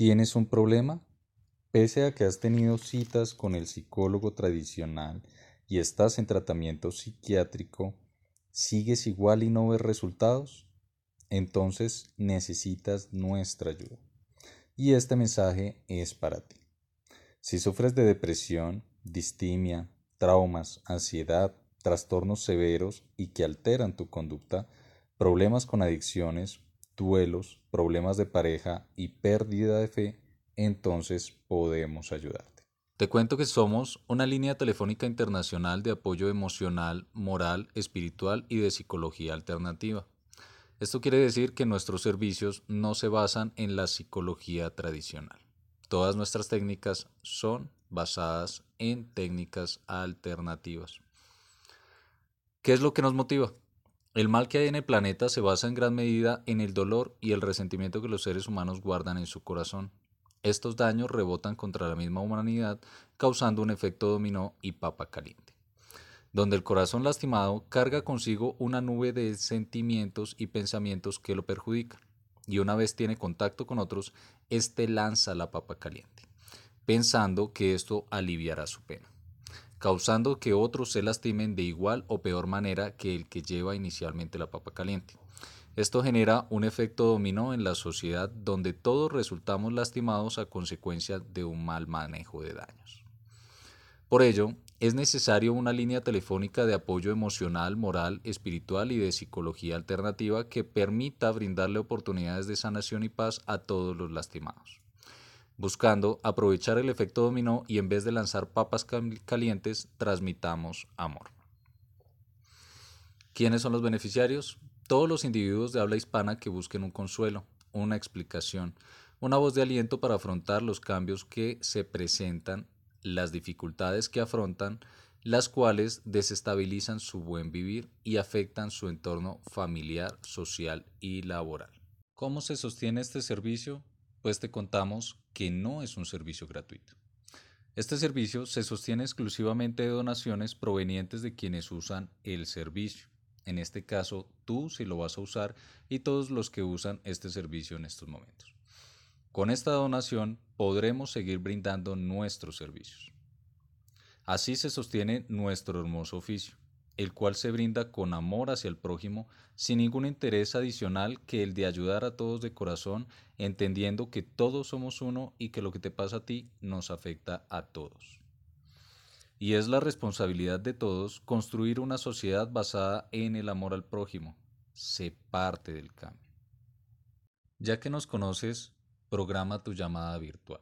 ¿Tienes un problema? Pese a que has tenido citas con el psicólogo tradicional y estás en tratamiento psiquiátrico, ¿sigues igual y no ves resultados? Entonces necesitas nuestra ayuda. Y este mensaje es para ti. Si sufres de depresión, distimia, traumas, ansiedad, trastornos severos y que alteran tu conducta, problemas con adicciones, duelos, problemas de pareja y pérdida de fe, entonces podemos ayudarte. Te cuento que somos una línea telefónica internacional de apoyo emocional, moral, espiritual y de psicología alternativa. Esto quiere decir que nuestros servicios no se basan en la psicología tradicional. Todas nuestras técnicas son basadas en técnicas alternativas. ¿Qué es lo que nos motiva? El mal que hay en el planeta se basa en gran medida en el dolor y el resentimiento que los seres humanos guardan en su corazón. Estos daños rebotan contra la misma humanidad, causando un efecto dominó y papa caliente, donde el corazón lastimado carga consigo una nube de sentimientos y pensamientos que lo perjudican, y una vez tiene contacto con otros, éste lanza la papa caliente, pensando que esto aliviará su pena causando que otros se lastimen de igual o peor manera que el que lleva inicialmente la papa caliente. Esto genera un efecto dominó en la sociedad donde todos resultamos lastimados a consecuencia de un mal manejo de daños. Por ello, es necesario una línea telefónica de apoyo emocional, moral, espiritual y de psicología alternativa que permita brindarle oportunidades de sanación y paz a todos los lastimados buscando aprovechar el efecto dominó y en vez de lanzar papas calientes, transmitamos amor. ¿Quiénes son los beneficiarios? Todos los individuos de habla hispana que busquen un consuelo, una explicación, una voz de aliento para afrontar los cambios que se presentan, las dificultades que afrontan, las cuales desestabilizan su buen vivir y afectan su entorno familiar, social y laboral. ¿Cómo se sostiene este servicio? Pues te contamos que no es un servicio gratuito. Este servicio se sostiene exclusivamente de donaciones provenientes de quienes usan el servicio. En este caso, tú si lo vas a usar y todos los que usan este servicio en estos momentos. Con esta donación podremos seguir brindando nuestros servicios. Así se sostiene nuestro hermoso oficio el cual se brinda con amor hacia el prójimo, sin ningún interés adicional que el de ayudar a todos de corazón, entendiendo que todos somos uno y que lo que te pasa a ti nos afecta a todos. Y es la responsabilidad de todos construir una sociedad basada en el amor al prójimo. Se parte del cambio. Ya que nos conoces, programa tu llamada virtual.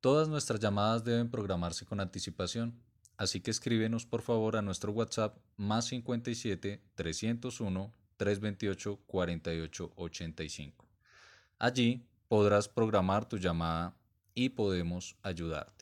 Todas nuestras llamadas deben programarse con anticipación Así que escríbenos por favor a nuestro WhatsApp más 57 301 328 48 85. Allí podrás programar tu llamada y podemos ayudarte.